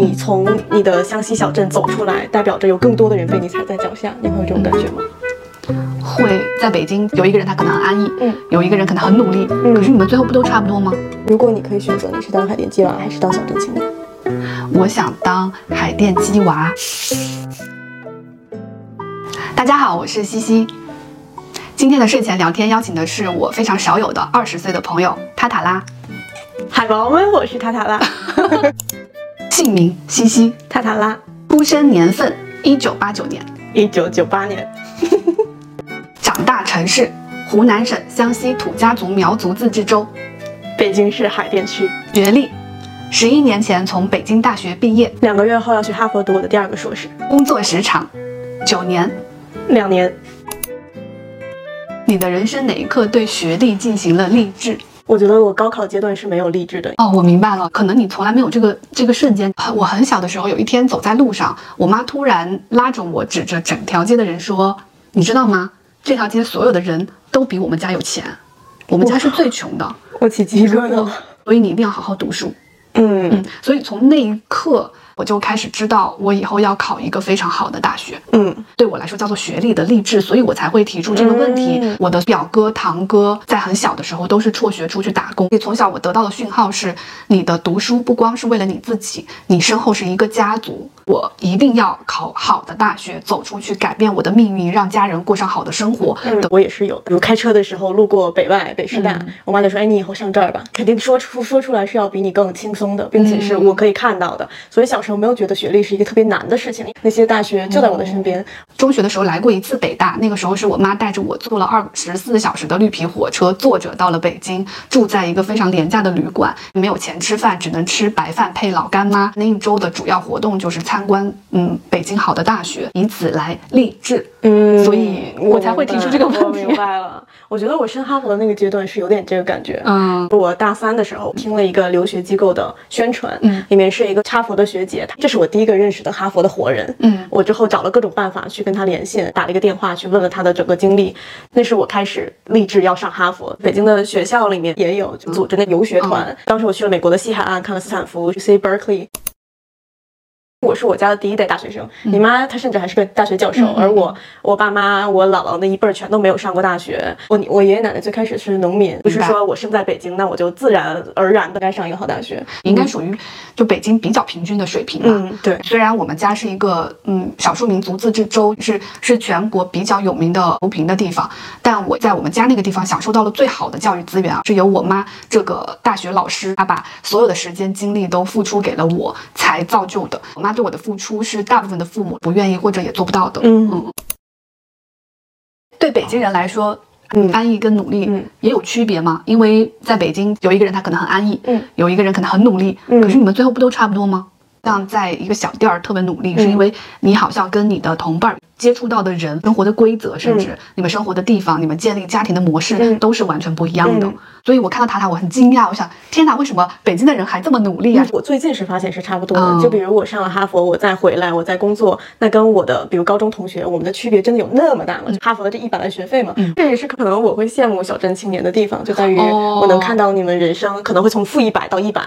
你从你的湘西小镇走出来，代表着有更多的人被你踩在脚下，你会有这种感觉吗？会在北京有一个人他可能很安逸，嗯，有一个人可能很努力，嗯可是你们最后不都差不多吗？如果你可以选择，你是当海淀鸡娃还是当小镇青年？我想当海淀鸡娃。大家好，我是西西。今天的睡前聊天邀请的是我非常少有的二十岁的朋友塔塔拉，海王们，我是塔塔拉，姓名西西，塔塔拉，出生年份一九八九年，一九九八年，长大城市湖南省湘西土家族苗族自治州，北京市海淀区。学历十一年前从北京大学毕业，两个月后要去哈佛读我的第二个硕士，工作时长九年。两年。你的人生哪一刻对学历进行了励志？我觉得我高考阶段是没有励志的。哦，我明白了，可能你从来没有这个这个瞬间。我很小的时候，有一天走在路上，我妈突然拉着我，指着整条街的人说：“你知道吗？这条街所有的人都比我们家有钱，我们家是最穷的，我起鸡皮疙瘩了。所以你一定要好好读书。”嗯嗯，所以从那一刻，我就开始知道我以后要考一个非常好的大学。嗯对我来说叫做学历的励志，所以我才会提出这个问题。嗯我的表哥、堂哥在很小的时候都是辍学出去打工，所以从小我得到的讯号是：你的读书不光是为了你自己，你身后是一个家族。我一定要考好的大学，走出去改变我的命运，让家人过上好的生活。嗯，我也是有的。比如开车的时候路过北外、北师大，嗯我妈就说：“哎，你以后上这儿吧。”肯定说出说出来是要比你更轻松的，并且是我可以看到的。所以小时候没有觉得学历是一个特别难的事情。那些大学就在我的身边。中学的时候来过一次北大，那个时候是我妈带着我坐了二十四小时的绿皮火车，坐着到了北京，住在一个非常廉价的旅馆，没有钱吃饭，只能吃白饭配老干妈。那一周的主要活动就是参观，嗯，北京好的大学，以此来励志。嗯所以我才会提出这个问题我明白了。我觉得我升哈佛的那个阶段是有点这个感觉。嗯我大三的时候听了一个留学机构的宣传，嗯里面是一个哈佛的学姐，这是我第一个认识的哈佛的活人。嗯我之后找了各种办法去跟他连线，打了一个电话去问了他的整个经历。那是我开始立志要上哈佛。北京的学校里面也有就组织那游学团，当时我去了美国的西海岸，看了斯坦福、UC Berkeley。我是我家的第一代大学生，你妈她甚至还是个大学教授，而我我爸妈我姥姥那一辈儿全都没有上过大学。我我爷爷奶奶最开始是农民，不是说我生在北京，那我就自然而然的该上一个好大学。应该属于就北京比较平均的水平吧。嗯，对，虽然我们家是一个嗯少数民族自治州，是是全国比较有名的扶贫的地方，但我在我们家那个地方享受到了最好的教育资源啊，是由我妈这个大学老师，她把所有的时间精力都付出给了我，才造就的。我妈对我的付出是大部分的父母不愿意或者也做不到的。嗯对北京人来说。嗯安逸跟努力嗯也有区别嘛？因为在北京有一个人他可能很安逸，嗯，有一个人可能很努力，嗯可是你们最后不都差不多吗？像在一个小店儿特别努力，是因为你好像跟你的同伴儿接触到的人、生活的规则，甚至你们生活的地方、你们建立家庭的模式嗯都是完全不一样的。嗯所以我看到塔塔，我很惊讶，我想天哪，为什么北京的人还这么努力啊？我最近是发现是差不多的。嗯就比如我上了哈佛，我再回来，我再工作，那跟我的比如高中同学，我们的区别真的有那么大吗？哈佛的这一百万学费嘛，嗯这也是可能我会羡慕小镇青年的地方，就在于哦我能看到你们人生可能会从负一百到一百。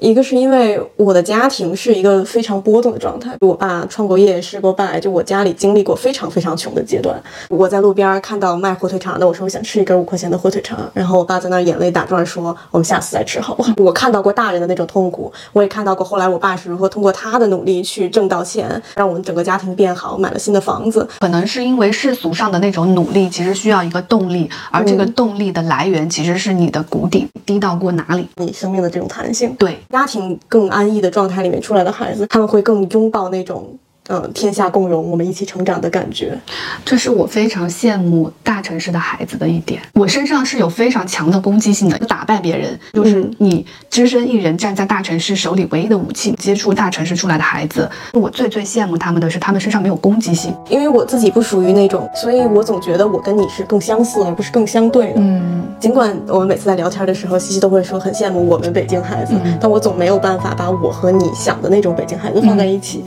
一个是因为我的家庭是一个非常波动的状态，我爸创过业、失过败，就我家里经历过非常非常穷的阶段。我在路边看到卖火腿肠的，我说我想吃一根五块钱的火腿肠，然后我爸在那儿眼泪打转说我们下次再吃好不好？我看到过大人的那种痛苦，我也看到过后来我爸是如何通过他的努力去挣到钱，让我们整个家庭变好，买了新的房子。可能是因为世俗上的那种努力，其实需要一个动力，而这个动力的来源其实是你的谷底低到过哪里。你生命的这种弹性，对，家庭更安逸的状态里面出来的孩子，他们会更拥抱那种。嗯，天下共荣，我们一起成长的感觉。这是我非常羡慕大城市的孩子的一点。我身上是有非常强的攻击性的，打败别人就是你只身一人站在大城市，手里唯一的武器。接触大城市出来的孩子，我最最羡慕他们的是他们身上没有攻击性。因为我自己不属于那种，所以我总觉得我跟你是更相似，而不是更相对的。嗯，尽管我们每次在聊天的时候，西西都会说很羡慕我们北京孩子，嗯但我总没有办法把我和你想的那种北京孩子放在一起。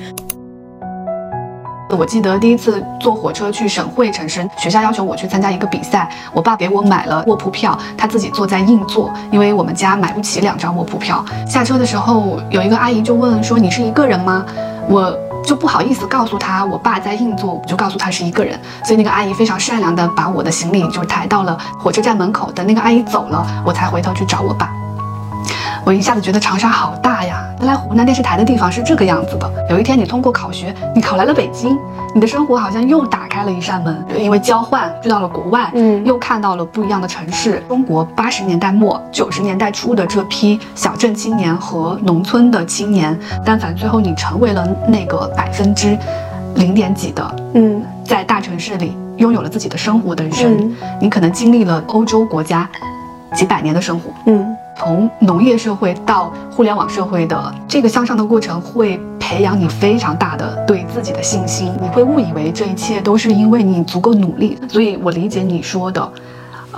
我记得第一次坐火车去省会城市，学校要求我去参加一个比赛，我爸给我买了卧铺票，他自己坐在硬座，因为我们家买不起两张卧铺票。下车的时候，有一个阿姨就问说：“你是一个人吗？”我就不好意思告诉他我爸在硬座，我就告诉他是一个人。所以那个阿姨非常善良的把我的行李就抬到了火车站门口，等那个阿姨走了，我才回头去找我爸。我一下子觉得长沙好大呀！原来湖南电视台的地方是这个样子的。有一天你通过考学，你考来了北京，你的生活好像又打开了一扇门，因为交换去到了国外，嗯又看到了不一样的城市。中国八十年代末九十年代初的这批小镇青年和农村的青年，但凡最后你成为了那个百分之零点几的嗯在大城市里拥有了自己的生活的人，嗯你可能经历了欧洲国家几百年的生活。嗯从农业社会到互联网社会的这个向上的过程，会培养你非常大的对自己的信心。你会误以为这一切都是因为你足够努力，所以我理解你说的。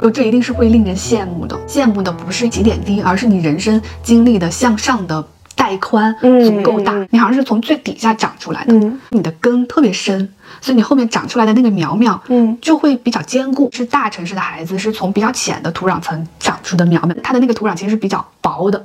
就，这一定是会令人羡慕的。羡慕的不是起点低，而是你人生经历的向上的带宽嗯足够大。嗯你好像是从最底下长出来的，嗯你的根特别深，所以你后面长出来的那个苗苗，嗯就会比较坚固。是大城市的孩子是从比较浅的土壤层长出的苗苗，它的那个土壤其实是比较薄的。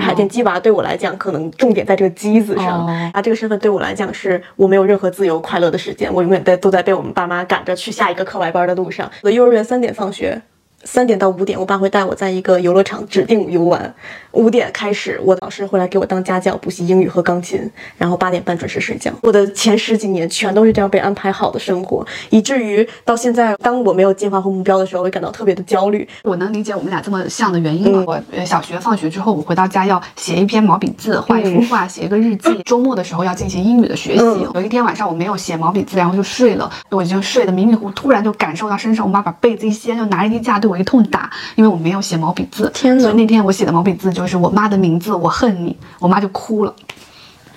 海淀鸡娃对我来讲，可能重点在这个“鸡”字上。哦啊，这个身份对我来讲，是我没有任何自由快乐的时间，我永远在都在被我们爸妈赶着去下一个课外班的路上。我的幼儿园三点放学，三点到五点，我爸会带我在一个游乐场指定游玩。五点开始，我的老师会来给我当家教，补习英语和钢琴，然后八点半准时睡觉。我的前十几年全都是这样被安排好的生活，以至于到现在，当我没有计划和目标的时候，我会感到特别的焦虑。我能理解我们俩这么像的原因吗。嗯我呃小学放学之后，我回到家要写一篇毛笔字，画一幅画，写一个日记。周末的时候要进行英语的学习。嗯有一天晚上我没有写毛笔字，然后就睡了，我已经睡得迷迷糊，突然就感受到身上，我妈把被子一掀，就拿着衣架对我一通打，因为我没有写毛笔字。天哪所以那天我写的毛笔字就是我妈的名字，我恨你，我妈就哭了，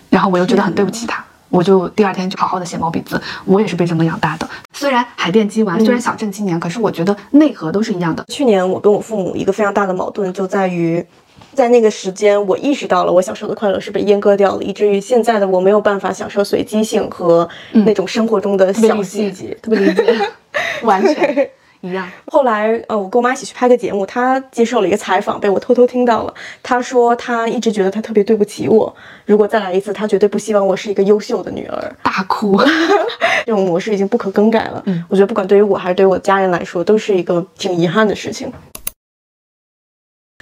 然后我又觉得很对不起她。我就第二天就好好的写毛笔字，我也是被这么养大的。虽然海淀鸡娃，虽然小镇青年，可是我觉得内核都是一样的。去年我跟我父母一个非常大的矛盾就在于，在那个时间我意识到了我小时候的快乐是被阉割掉了，以至于现在的我没有办法享受随机性和那种生活中的小细节。特别理解，完全一样。后来，呃，我跟我妈一起去拍个节目，她接受了一个采访，被我偷偷听到了。她说她一直觉得她特别对不起我，如果再来一次，她绝对不希望我是一个优秀的女儿。大哭，这种模式已经不可更改了。嗯我觉得不管对于我还是对于我家人来说，都是一个挺遗憾的事情。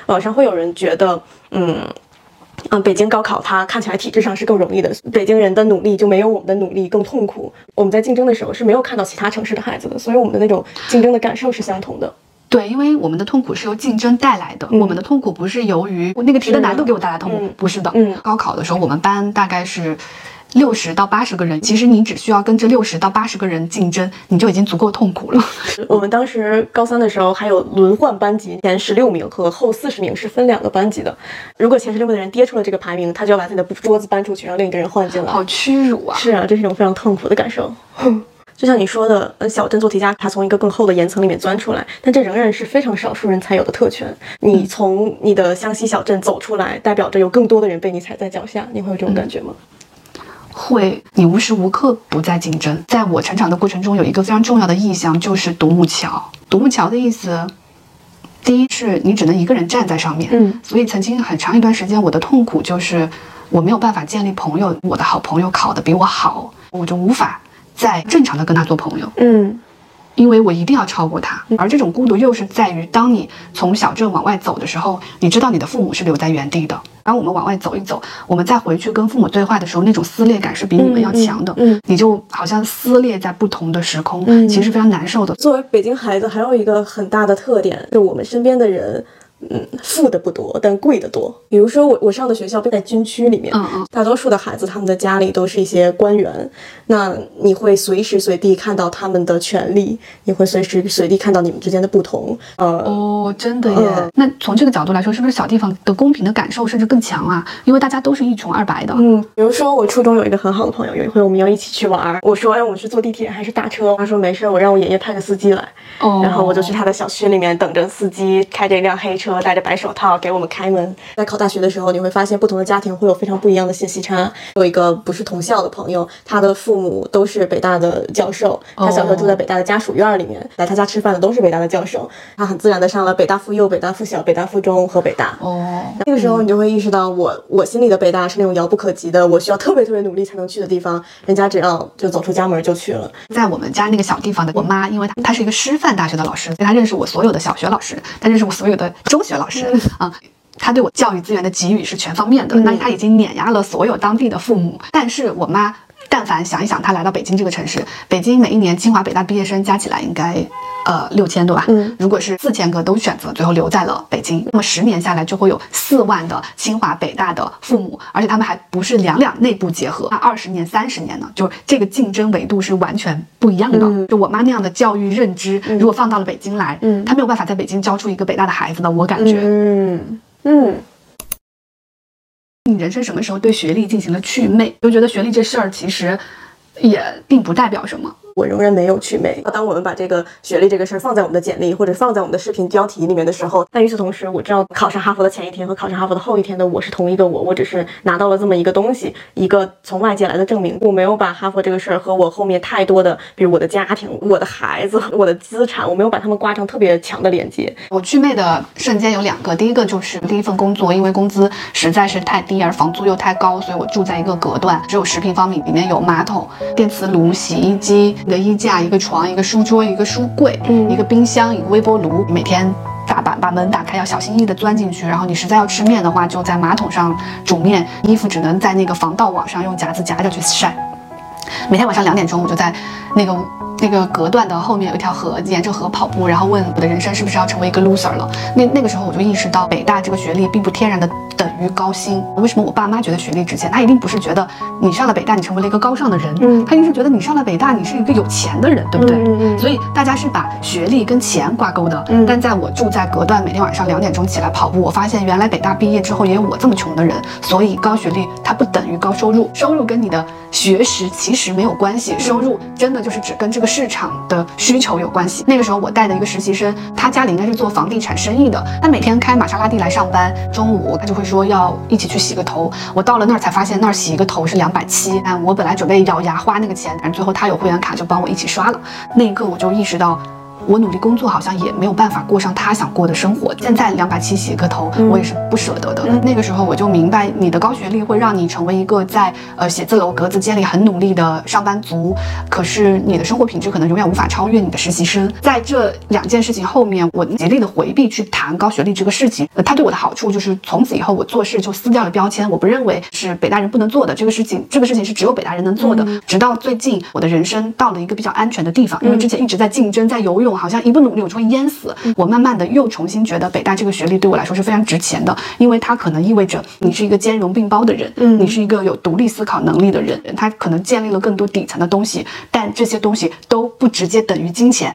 网上会有人觉得，嗯。嗯，北京高考它看起来体制上是更容易的，北京人的努力就没有我们的努力更痛苦。我们在竞争的时候是没有看到其他城市的孩子的，所以我们的那种竞争的感受是相同的。对，因为我们的痛苦是由竞争带来的，我们的痛苦不是由于那个题的难度给我带来痛苦，嗯不是的。嗯高考的时候，我们班大概是。六十到八十个人，其实你只需要跟这六十到八十个人竞争，你就已经足够痛苦了。我们当时高三的时候还有轮换班级，前十六名和后四十名是分两个班级的。如果前十六名的人跌出了这个排名，他就要把自己的桌子搬出去，让另一个人换进来。好屈辱啊！是啊，这是一种非常痛苦的感受。就像你说的，呃，小镇做题家，他从一个更厚的岩层里面钻出来，但这仍然是非常少数人才有的特权。你从你的湘西小镇走出来，代表着有更多的人被你踩在脚下，你会有这种感觉吗？会，你无时无刻不在竞争。在我成长的过程中，有一个非常重要的意象，就是独木桥。独木桥的意思，第一是你只能一个人站在上面，嗯，所以曾经很长一段时间，我的痛苦就是我没有办法建立朋友。我的好朋友考得比我好，我就无法再正常的跟他做朋友。嗯因为我一定要超过他，而这种孤独又是在于，当你从小镇往外走的时候，你知道你的父母是留在原地的。当我们往外走一走，我们再回去跟父母对话的时候，那种撕裂感是比你们要强的。嗯你就好像撕裂在不同的时空，嗯其实非常难受的。作为北京孩子，还有一个很大的特点，就我们身边的人，嗯，富的不多，但贵的多。比如说我我上的学校在军区里面，嗯嗯大多数的孩子他们的家里都是一些官员，那你会随时随地看到他们的权利，你会随时随地看到你们之间的不同。呃，哦，真的耶！嗯那从这个角度来说，是不是小地方的公平的感受甚至更强啊？因为大家都是一穷二白的。嗯，比如说我初中有一个很好的朋友，有一回我们要一起去玩儿，我说哎，我们是坐地铁还是打车？他说没事，我让我爷爷派个司机来。哦然后我就去他的小区里面等着司机开着一辆黑车课，戴着白手套给我们开门。在考大学的时候，你会发现不同的家庭会有非常不一样的信息差。有一个不是同校的朋友，他的父母都是北大的教授，他小时候住在北大的家属院里面，来他家吃饭的都是北大的教授，他很自然的上了北大附幼、北大附小、北大附中和北大。哦，那个时候你就会意识到我，我心里的北大是那种遥不可及的，我需要特别特别努力才能去的地方，人家只要就走出家门就去了。在我们家那个小地方的我妈，因为她她是一个师范大学的老师，所以她认识我所有的小学老师，她认识我所有的中学老师啊。他对我教育资源的给予是全方面的，那他已经碾压了所有当地的父母。但是我妈，但凡想一想，他来到北京这个城市，北京每一年清华北大毕业生加起来应该呃六千多吧，嗯如果是四千个都选择最后留在了北京，那么十年下来就会有四万的清华北大的父母，而且他们还不是两两内部结合，那二十年、三十年呢，就是这个竞争维度是完全不一样的。嗯就我妈那样的教育认知，如果放到了北京来，嗯她没有办法在北京教出一个北大的孩子的，我感觉。嗯嗯，你人生什么时候对学历进行了祛魅？就觉得学历这事儿其实也并不代表什么。我仍然没有祛魅。当我们把这个学历这个事儿放在我们的简历或者放在我们的视频标题里面的时候，但与此同时，我知道考上哈佛的前一天和考上哈佛的后一天的我是同一个我，我只是拿到了这么一个东西，一个从外界来的证明。我没有把哈佛这个事儿和我后面太多的，比如我的家庭、我的孩子、我的资产，我没有把他们挂上特别强的连接。我祛魅的瞬间有两个，第一个就是第一份工作，因为工资实在是太低，而房租又太高，所以我住在一个隔断，只有十平方米，里面有马桶、电磁炉、洗衣机、一个衣架、一个床、一个书桌、一个书柜、嗯一个冰箱、一个微波炉，每天。大把把门打开，要小心翼翼地钻进去。然后你实在要吃面的话，就在马桶上煮面。衣服只能在那个防盗网上用夹子夹着去晒。每天晚上两点钟，我就在那个那个隔断的后面有一条河，沿着河跑步，然后问我的人生是不是要成为一个 loser 了。那那个时候我就意识到，北大这个学历并不天然的等于高薪。为什么我爸妈觉得学历值钱？他一定不是觉得你上了北大你成为了一个高尚的人，嗯他一定是觉得你上了北大你是一个有钱的人，对不对？嗯嗯嗯所以大家是把学历跟钱挂钩的。嗯但在我住在隔断，每天晚上两点钟起来跑步，我发现原来北大毕业之后也有我这么穷的人。所以高学历它不等于高收入，收入跟你的学识其实没有关系，收入真的就是只跟这个市场的需求有关系。那个时候我带的一个实习生，他家里应该是做房地产生意的，他每天开玛莎拉蒂来上班，中午他就会说要一起去洗个头。我到了那儿才发现，那儿洗一个头是两百七，但我本来准备咬牙花那个钱，但是最后他有会员卡就帮我一起刷了。那一刻我就意识到。我努力工作，好像也没有办法过上他想过的生活。现在两百七洗个头，我也是不舍得的。那个时候我就明白，你的高学历会让你成为一个在呃写字楼格子间里很努力的上班族，可是你的生活品质可能永远无法超越你的实习生。在这两件事情后面，我极力的回避去谈高学历这个事情。呃，它对我的好处就是从此以后我做事就撕掉了标签，我不认为是北大人不能做的这个事情，这个事情是只有北大人能做的。直到最近，我的人生到了一个比较安全的地方，因为之前一直在竞争，在游泳，好像一不努力我就会淹死。我慢慢的又重新觉得北大这个学历对我来说是非常值钱的，因为它可能意味着你是一个兼容并包的人，嗯你是一个有独立思考能力的人，他可能建立了更多底层的东西，但这些东西都不直接等于金钱。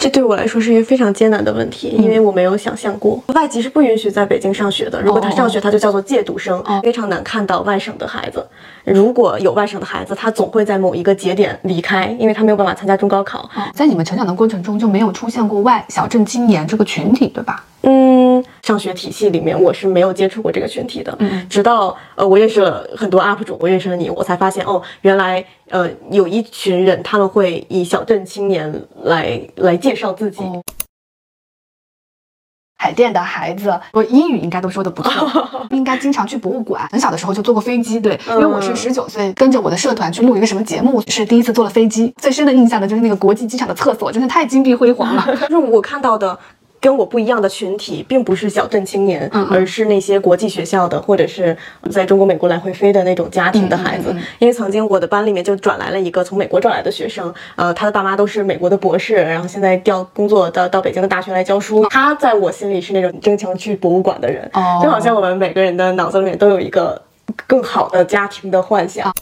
这对我来说是一个非常艰难的问题，因为我没有想象过，外籍是不允许在北京上学的。如果他上学，他就叫做借读生，非常难看到外省的孩子。如果有外省的孩子，他总会在某一个节点离开，因为他没有办法参加中高考。在你们成长的过程中就没有出现过外小镇青年这个群体，对吧？嗯，上学体系里面我是没有接触过这个群体的。嗯直到呃我认识了很多 UP 主，我认识了你，我才发现哦，原来呃有一群人他们会以小镇青年来来介绍自己。哦海淀的孩子，我英语应该都说的不错，应该经常去博物馆。很小的时候就坐过飞机，对，因为我是嗯十九岁跟着我的社团去录一个什么节目，是第一次坐了飞机。最深的印象呢就是那个国际机场的厕所，真的太金碧辉煌了。就是我看到的跟我不一样的群体，并不是小镇青年，嗯嗯而是那些国际学校的，或者是在中国、美国来回飞的那种家庭的孩子。嗯嗯嗯因为曾经我的班里面就转来了一个从美国转来的学生，呃，他的爸妈都是美国的博士，然后现在调工作到到北京的大学来教书。他在我心里是那种争强去博物馆的人，哦就好像我们每个人的脑子里面都有一个更好的家庭的幻想。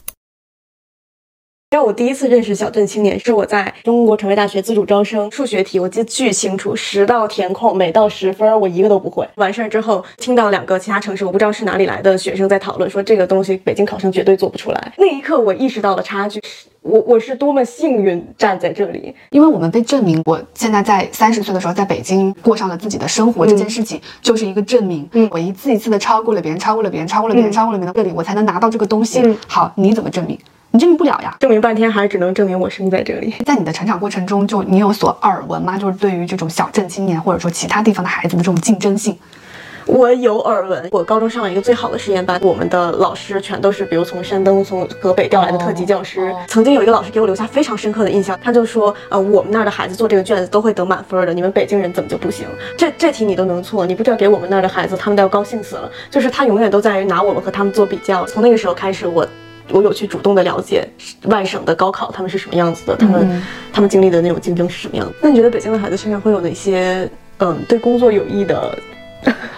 让我第一次认识小镇青年是我在中国传媒大学自主招生数学题，我记得巨清楚，十道填空每道十分，我一个都不会。完事儿之后，听到两个其他城市我不知道是哪里来的学生在讨论说这个东西北京考生绝对做不出来。那一刻我意识到了差距，我我是多么幸运站在这里，因为我们被证明，我现在在三十岁的时候在北京过上了自己的生活，这件事情就是一个证明。嗯我一次一次的超过了别人，超过了别人，超过了别人，嗯超过了别人，这里我才能拿到这个东西。嗯好，你怎么证明？你证明不了呀。证明半天还是只能证明我生在这里。在你的成长过程中，就你有所耳闻吗？就是对于这种小镇青年或者说其他地方的孩子的这种竞争性，我有耳闻，我高中上了一个最好的实验班，我们的老师全都是，比如从山东、从河北调来的特级教师。曾经有一个老师给我留下非常深刻的印象，他就说，呃，我们那儿的孩子做这个卷子都会得满分的，你们北京人怎么就不行？这这题你都能错，你不知道给我们那儿的孩子，他们都要高兴死了。就是他永远都在于拿我们和他们做比较。从那个时候开始，我。我有去主动的了解外省的高考，他们是什么样子的，他们、嗯他们经历的那种竞争是什么样的。那你觉得北京的孩子身上会有哪些嗯对工作有益的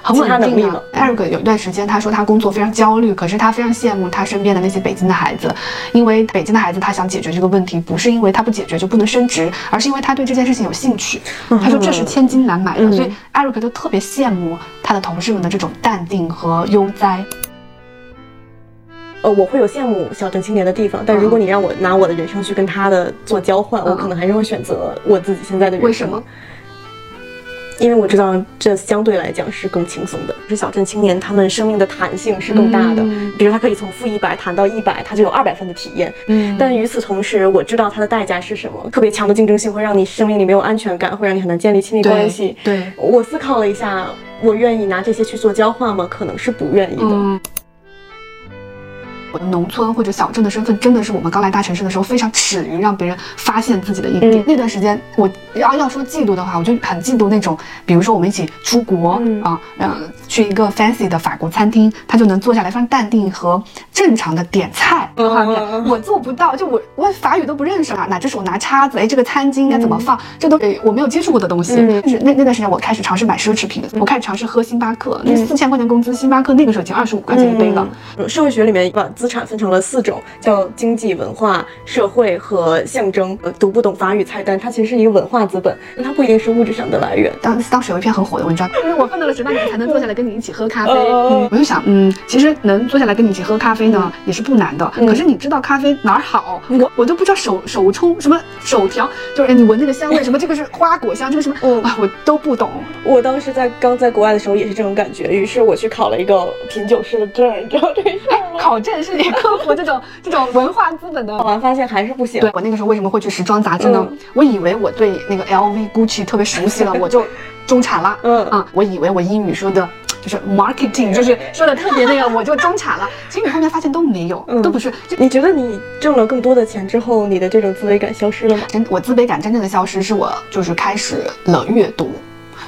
很稳定的能力吗。Eric 有一段时间，他说他工作非常焦虑，可是他非常羡慕他身边的那些北京的孩子，因为北京的孩子他想解决这个问题，不是因为他不解决就不能升职，而是因为他对这件事情有兴趣。他说这是千金难买的，嗯所以 Eric 就特别羡慕他的同事们的这种淡定和悠哉。呃，我会有羡慕小镇青年的地方，但如果你让我拿我的人生去跟他的做交换，嗯我可能还是会选择我自己现在的人生。为什么？因为我知道这相对来讲是更轻松的。是小镇青年，他们生命的弹性是更大的。嗯比如他可以从负一百弹到一百，他就有二百分的体验。嗯但与此同时，我知道它的代价是什么。特别强的竞争性会让你生命里没有安全感，会让你很难建立亲密关系。对，我思考了一下，我愿意拿这些去做交换吗？可能是不愿意的。嗯。我的农村或者小镇的身份，真的是我们刚来大城市的时候非常耻于让别人发现自己的一点。嗯。那段时间，我要要说嫉妒的话，我就很嫉妒那种，比如说我们一起出国、嗯。啊，呃，去一个 fancy 的法国餐厅，他就能坐下来非常淡定和正常的点菜的画面，嗯嗯嗯我做不到，就我我法语都不认识啊，哪只手拿叉子，哎，这个餐巾应该怎么放，这都呃我没有接触过的东西。嗯。就是那那段时间，我开始尝试买奢侈品，我开始尝试喝星巴克，那四千块钱工资，星巴克那个时候已经二十五块钱一杯了。嗯。社会学里面把资产分成了四种，叫经济、文化、社会和象征。呃读不懂法语菜单，它其实是一个文化资本，它不一定是物质上的来源。当当时有一篇很火的文章，就是我奋斗了十八年才能坐下来跟你一起喝咖啡。嗯我就想，嗯，其实能坐下来跟你一起喝咖啡呢，也是不难的。嗯可是你知道咖啡哪儿好？我我都不知道手手冲什么手调，就是哎你闻那个香味，什么这个是花果香，这个什么，嗯啊，我都不懂。我当时在刚在国外的时候也是这种感觉，于是我去考了一个品酒师的证，你知道这事儿吗？考证是你克服这种这种文化资本的后来发现还是不行。对我那个时候为什么会去时装杂志呢？嗯我以为我对那个 LV、Gucci 特别熟悉了，我就中产了。嗯啊，我以为我英语说的就是 marketing，就是说的特别那个，我就中产了。其实你后面发现都没有，嗯都不是。就你觉得你挣了更多的钱之后，你的这种自卑感消失了吗？真我自卑感真正的消失，是我就是开始了阅读。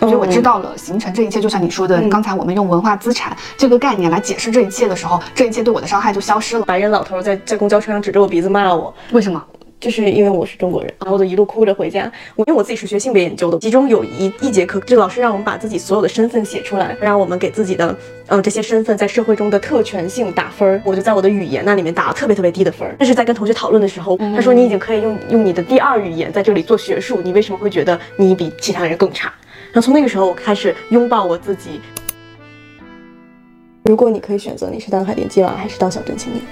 所以我知道了形成这一切，就像你说的，嗯刚才我们用文化资产这个概念来解释这一切的时候，这一切对我的伤害就消失了。白人老头在在公交车上指着我鼻子骂我，为什么？就是因为我是中国人，然后我就一路哭着回家。我因为我自己是学性别研究的，其中有一一节课，这老师让我们把自己所有的身份写出来，让我们给自己的嗯这些身份在社会中的特权性打分儿。我就在我的语言那里面打了特别特别低的分儿。但是在跟同学讨论的时候，他说你已经可以用用你的第二语言在这里做学术，你为什么会觉得你比其他人更差？然后从那个时候我开始拥抱我自己。如果你可以选择，你是当海淀鸡娃还是当小镇青年？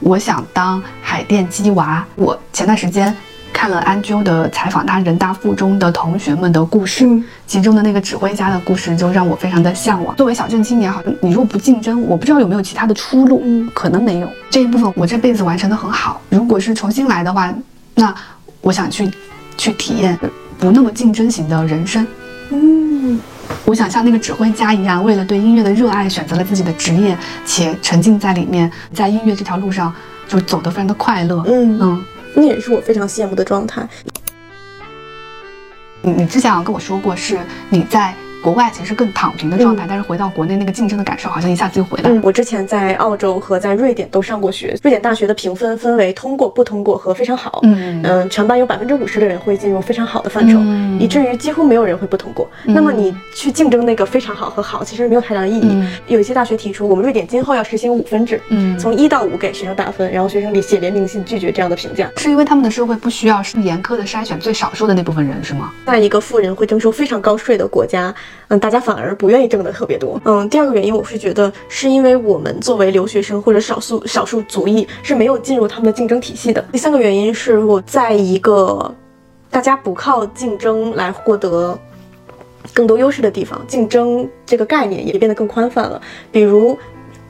我想当海淀鸡娃。我前段时间看了安啾的采访，他人大附中的同学们的故事，嗯其中的那个指挥家的故事就让我非常的向往。作为小镇青年，好像你如果不竞争，我不知道有没有其他的出路，嗯可能没有。这一部分我这辈子完成的很好。如果是重新来的话，那我想去去体验不那么竞争型的人生。嗯，我想像那个指挥家一样，为了对音乐的热爱，选择了自己的职业，且沉浸在里面，在音乐这条路上就走得非常的快乐。嗯嗯，那也是我非常羡慕的状态。你你之前好像跟我说过，是你在国外其实更躺平的状态，但是回到国内那个竞争的感受好像一下子又回来了。嗯，我之前在澳洲和在瑞典都上过学，瑞典大学的评分分为通过、不通过和非常好。嗯嗯，全班有百分之五十的人会进入非常好的范畴，嗯以至于几乎没有人会不通过。那么你去竞争那个非常好和好，其实没有太大的意义。嗯有一些大学提出，我们瑞典今后要实行五分制，嗯从一到五给学生打分，然后学生里写联名信拒绝这样的评价。是因为他们的社会不需要严苛的筛选最少数的那部分人，是吗？在一个富人会征收非常高税的国家，嗯，大家反而不愿意挣得特别多。嗯，第二个原因，我是觉得是因为我们作为留学生或者少数少数族裔是没有进入他们的竞争体系的。第三个原因是我在一个大家不靠竞争来获得更多优势的地方，竞争这个概念也变得更宽泛了。比如。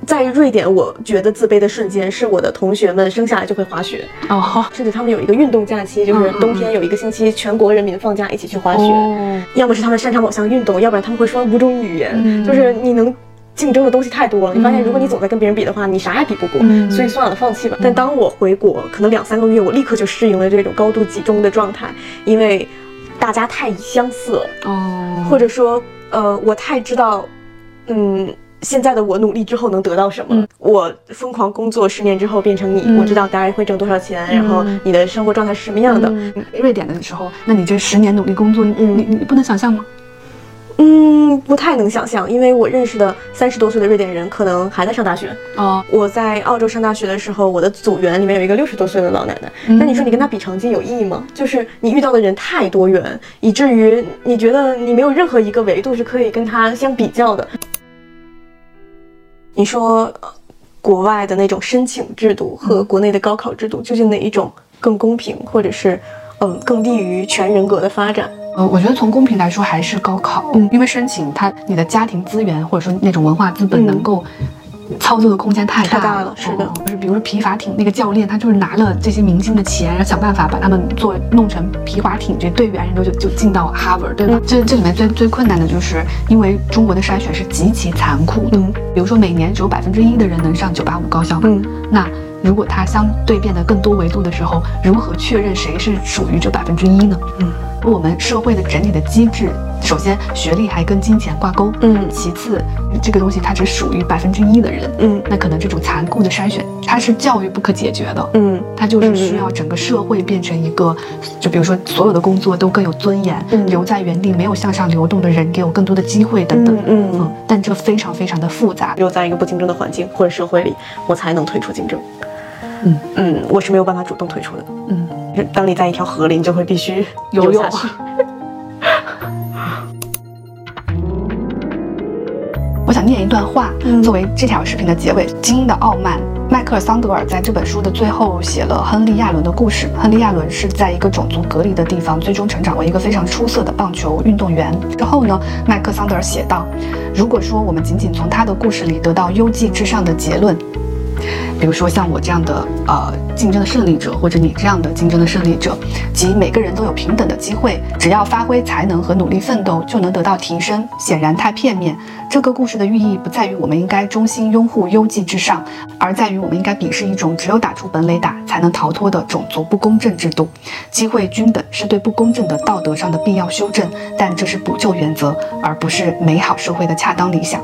在瑞典，我觉得自卑的瞬间是我的同学们生下来就会滑雪，哦，甚至他们有一个运动假期，就是冬天有一个星期，全国人民放假一起去滑雪。哦。要么是他们擅长某项运动，要不然他们会说五种语言，嗯。就是你能。竞争的东西太多了，你发现如果你总在跟别人比的话，你啥也比不过，嗯。所以算了，放弃吧。但当我回国，可能两三个月，我立刻就适应了这种高度集中的状态，因为大家太相似了，哦，或者说，呃，我太知道，嗯，现在的我努力之后能得到什么。嗯我疯狂工作，十年之后变成你，嗯我知道大概会挣多少钱，然后嗯你的生活状态是什么样的。嗯瑞典的时候，那你这十年努力工作，你嗯你你不能想象吗？嗯，不太能想象，因为我认识的三十多岁的瑞典人可能还在上大学。哦，我在澳洲上大学的时候，我的组员里面有一个六十多岁的老奶奶。嗯那你说你跟她比成绩有意义吗？就是你遇到的人太多元，以至于你觉得你没有任何一个维度是可以跟她相比较的。你说，呃国外的那种申请制度和国内的高考制度，究竟哪一种更公平，或者是，嗯，更利于全人格的发展？呃，我觉得从公平来说还是高考，嗯因为申请它你的家庭资源或者说那种文化资本嗯能够。操作的空间太大了。是的哦就是比如说皮划艇那个教练，他就是拿了这些明星的钱，然后想办法把他们做弄成皮划艇这队员，然后就就进到 Harvard，对吧？嗯。这这里面最最困难的就是因为中国的筛选是极其残酷的，嗯。比如说每年只有百分之一的人能上九八五高校，嗯。那如果它相对变得更多维度的时候，如何确认谁是属于这百分之一呢？嗯，我们社会的整体的机制，首先学历还跟金钱挂钩，嗯其次这个东西它只属于百分之一的人，嗯那可能这种残酷的筛选，它是教育不可解决的。嗯它就是需要整个社会变成一个，就比如说所有的工作都更有尊严，嗯留在原地没有向上流动的人给我更多的机会等等。嗯嗯但这非常非常的复杂只。有在一个不竞争的环境或者社会里，我才能退出竞争。嗯嗯，我是没有办法主动退出的。嗯，当你在一条河里，你就会必须游泳我想念一段话，嗯作为这条视频的结尾。《精英的傲慢》，迈克尔·桑德尔在这本书的最后写了亨利·亚伦的故事。亨利·亚伦是在一个种族隔离的地方，最终成长为一个非常出色的棒球运动员。之后呢，迈克·桑德尔写道：“如果说我们仅仅从他的故事里得到优绩至上的结论，比如说像我这样的呃竞争的胜利者，或者你这样的竞争的胜利者，即每个人都有平等的机会，只要发挥才能和努力奋斗就能得到提升，显然太片面。这个故事的寓意不在于我们应该衷心拥护优绩至上，而在于我们应该鄙视一种只有打出本垒打才能逃脱的种族不公正制度。机会均等是对不公正的道德上的必要修正，但这是补救原则，而不是美好社会的恰当理想。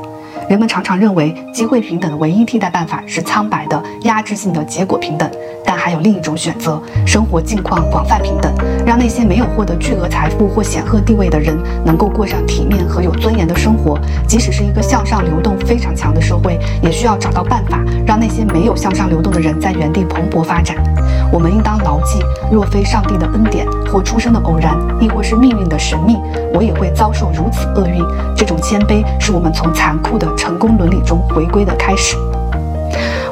人们常常认为机会平等的唯一替代办法是苍白的、压制性的结果平等，但还有另一种选择：生活境况广泛平等，让那些没有获得巨额财富或显赫地位的人能够过上体面和有尊严的生活。即使是一个向上流动非常强的社会，也需要找到办法让那些没有向上流动的人在原地蓬勃发展。我们应当牢记，若非上帝的恩典或出生的偶然，亦或是命运的神秘，我也会遭受如此厄运。这种谦卑是我们从残酷的成功伦理中回归的开始。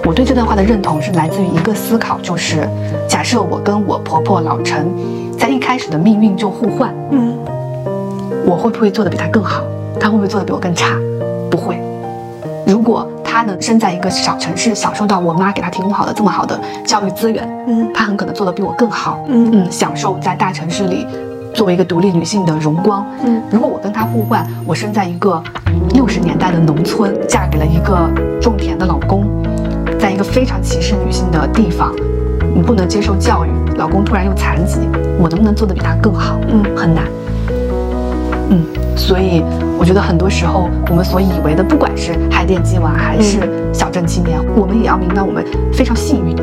我对这段话的认同是来自于一个思考，就是假设我跟我婆婆老陈在一开始的命运就互换，嗯我会不会做得比她更好？她会不会做得比我更差？不会。如果她能生在一个小城市，享受到我妈给她提供好的这么好的教育资源，嗯她很可能做得比我更好。嗯嗯，享受在大城市里作为一个独立女性的荣光。嗯如果我跟她互换，我生在一个六十年代的农村，嫁给了一个种田的老公，在一个非常歧视女性的地方，你不能接受教育，老公突然又残疾，我能不能做得比他更好？嗯很难。嗯，所以我觉得很多时候我们所以为的，不管是海淀鸡娃还是小镇青年，我们也要明白我们非常幸运。